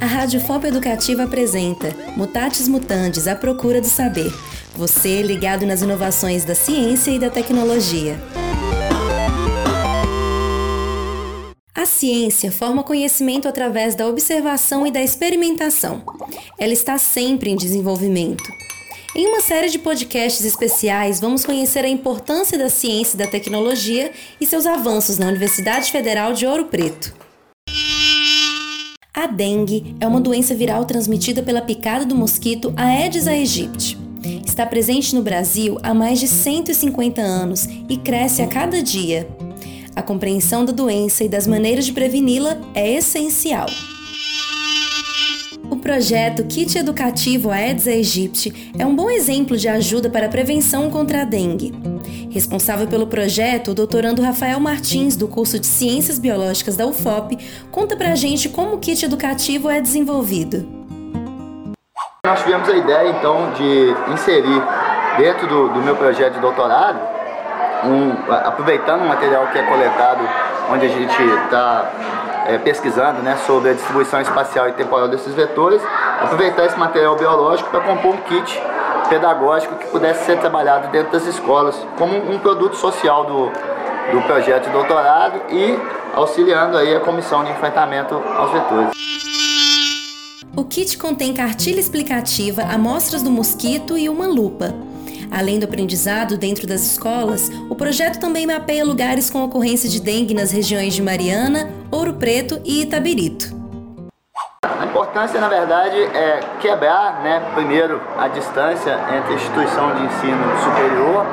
A Rádio FOP Educativa apresenta Mutatis Mutandis, a procura do saber. Você ligado nas inovações da ciência e da tecnologia. A ciência forma conhecimento através da observação e da experimentação. Ela está sempre em desenvolvimento. Em uma série de podcasts especiais, vamos conhecer a importância da ciência e da tecnologia e seus avanços na Universidade Federal de Ouro Preto. A dengue é uma doença viral transmitida pela picada do mosquito Aedes aegypti. Está presente no Brasil há mais de 150 anos e cresce a cada dia. A compreensão da doença e das maneiras de preveni-la é essencial. O projeto Kit Educativo Aedes aegypti é um bom exemplo de ajuda para a prevenção contra a dengue. Responsável pelo projeto, o doutorando Rafael Martins, do curso de Ciências Biológicas da UFOP, conta pra gente como o kit educativo é desenvolvido. Nós tivemos a ideia, então, de inserir dentro do, do meu projeto de doutorado, um, aproveitando o material que é coletado, onde a gente está é, pesquisando né, sobre a distribuição espacial e temporal desses vetores, aproveitar esse material biológico para compor um kit pedagógico que pudesse ser trabalhado dentro das escolas, como um produto social do, do projeto de doutorado e auxiliando aí a comissão de enfrentamento aos vetores. O kit contém cartilha explicativa, amostras do mosquito e uma lupa. Além do aprendizado dentro das escolas, o projeto também mapeia lugares com ocorrência de dengue nas regiões de Mariana, Ouro Preto e Itabirito. A importância, na verdade, é quebrar, né, primeiro, a distância entre a instituição de ensino superior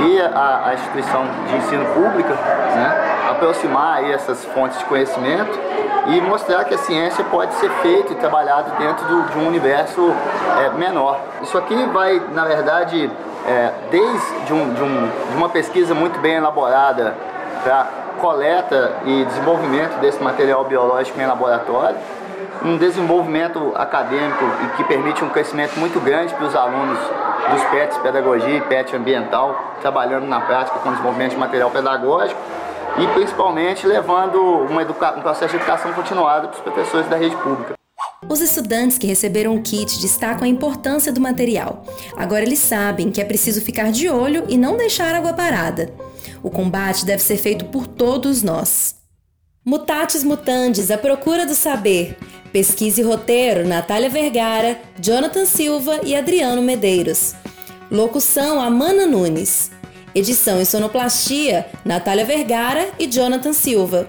e a, a instituição de ensino pública, né, aproximar aí essas fontes de conhecimento e mostrar que a ciência pode ser feita e trabalhada dentro do, de um universo é, menor. Isso aqui vai, na verdade, é, desde um, de, um, de uma pesquisa muito bem elaborada para coleta e desenvolvimento desse material biológico em laboratório, um desenvolvimento acadêmico e que permite um crescimento muito grande para os alunos dos PETs Pedagogia e PET Ambiental, trabalhando na prática com desenvolvimento de material pedagógico e principalmente levando um processo de educação continuada para os professores da rede pública. Os estudantes que receberam o kit destacam a importância do material. Agora eles sabem que é preciso ficar de olho e não deixar água parada. O combate deve ser feito por todos nós. Mutatis mutandis, a procura do saber. Pesquisa e roteiro: Natália Vergara, Jonathan Silva e Adriano Medeiros. Locução: Amana Nunes. Edição e sonoplastia: Natália Vergara e Jonathan Silva.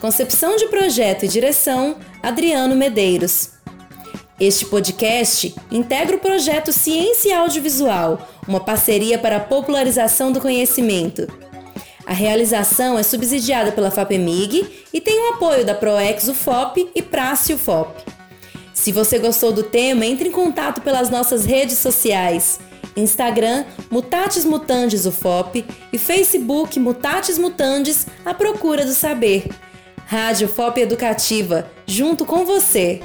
Concepção de projeto e direção: Adriano Medeiros. Este podcast integra o projeto Ciência Audiovisual, uma parceria para a popularização do conhecimento. A realização é subsidiada pela FAPEMIG e tem o apoio da ProEx UFOP e Prace UFOP. Se você gostou do tema, entre em contato pelas nossas redes sociais. Instagram Mutatis Mutandis UFOP e Facebook Mutatis Mutandis A Procura do Saber. Rádio FOP Educativa, junto com você.